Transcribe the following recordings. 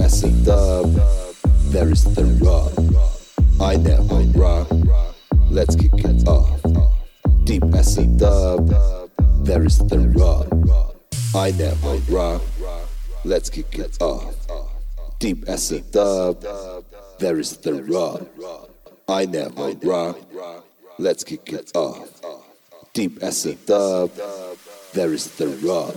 acid dub. There is the rub. I never rock. Let's kick it off. Deep acid dub. There is the rub. I never rock. Let's kick it off. Deep acid dub. There is the rub. I never right let's kick it off deep assed up there is the rock.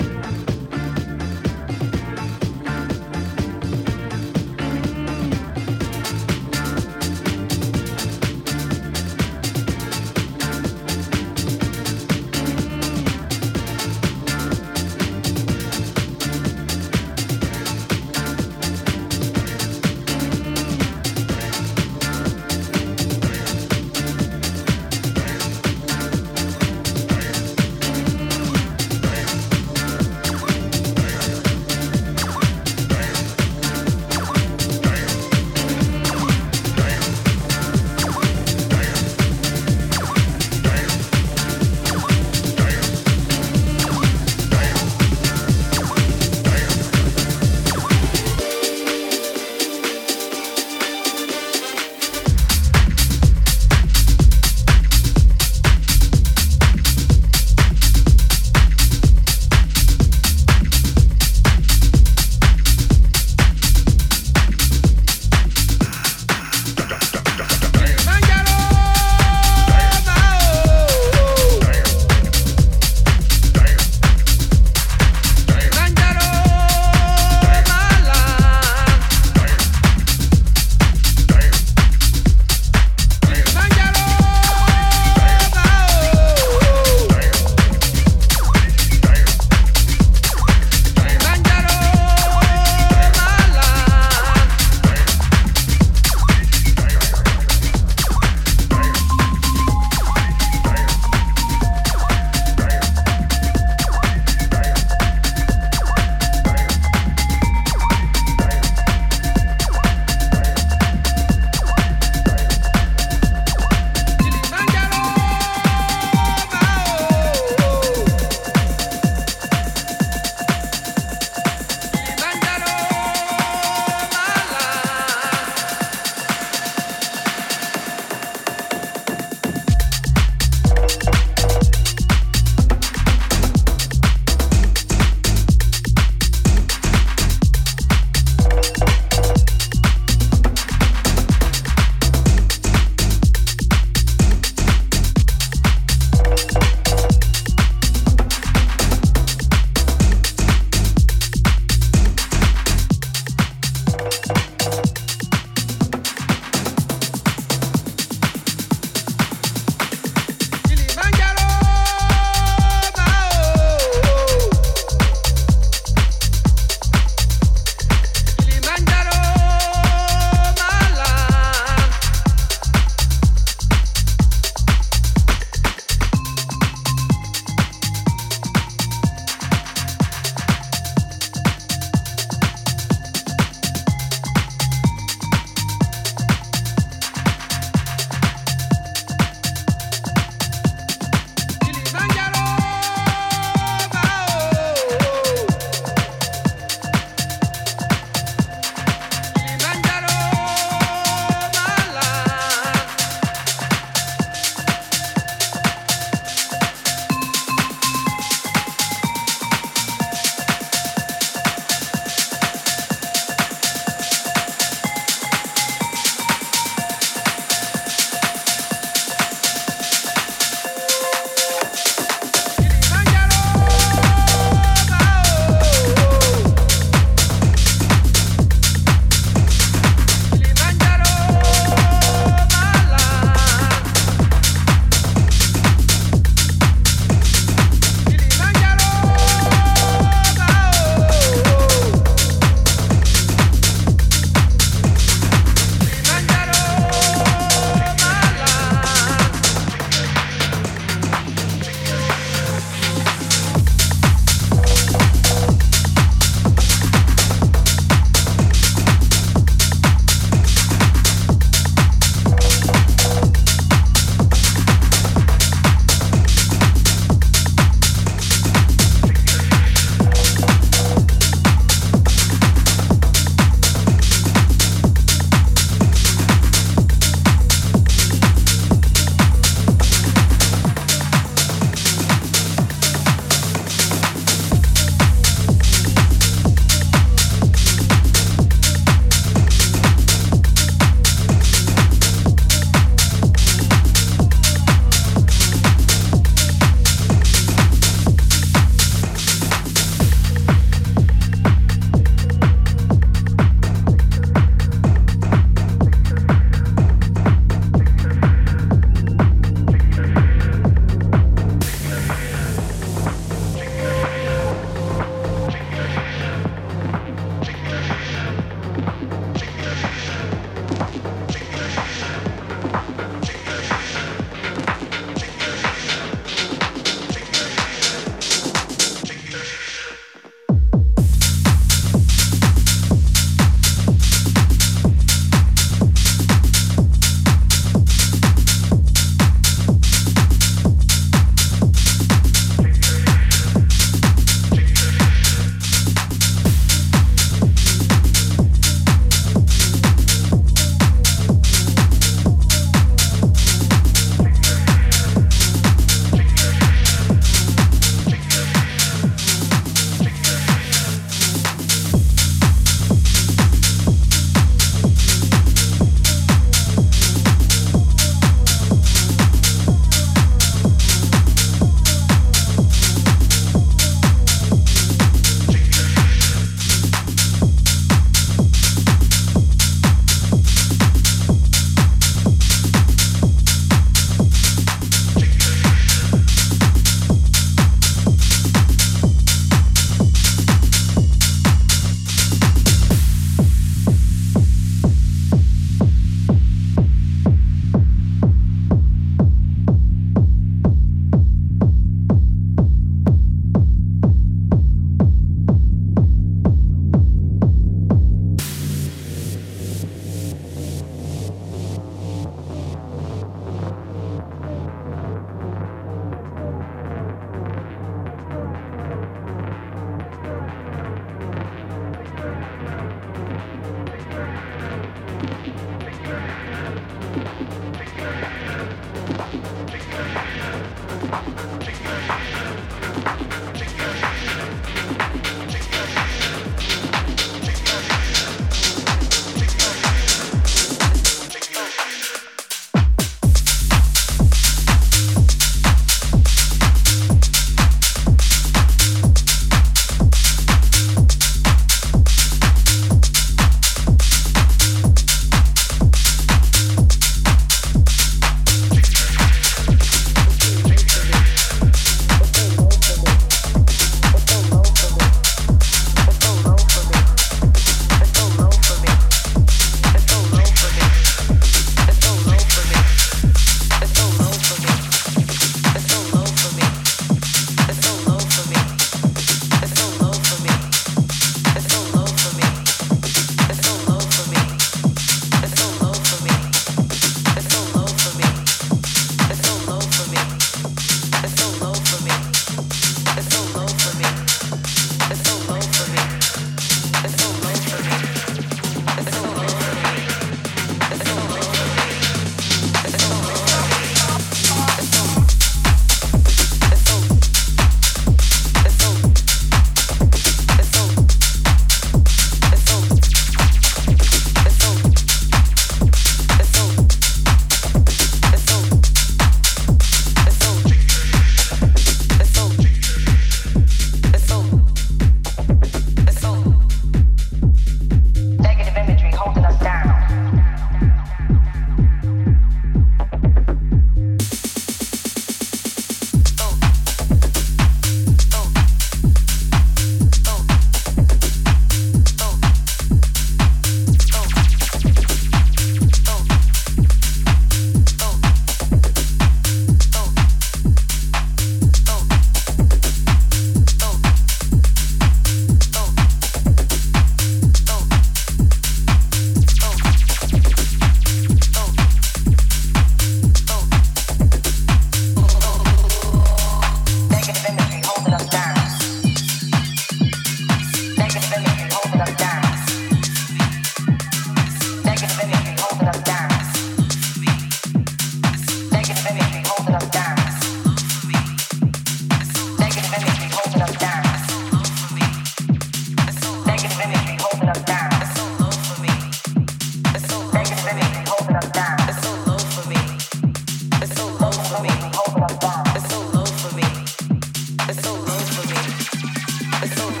Oh.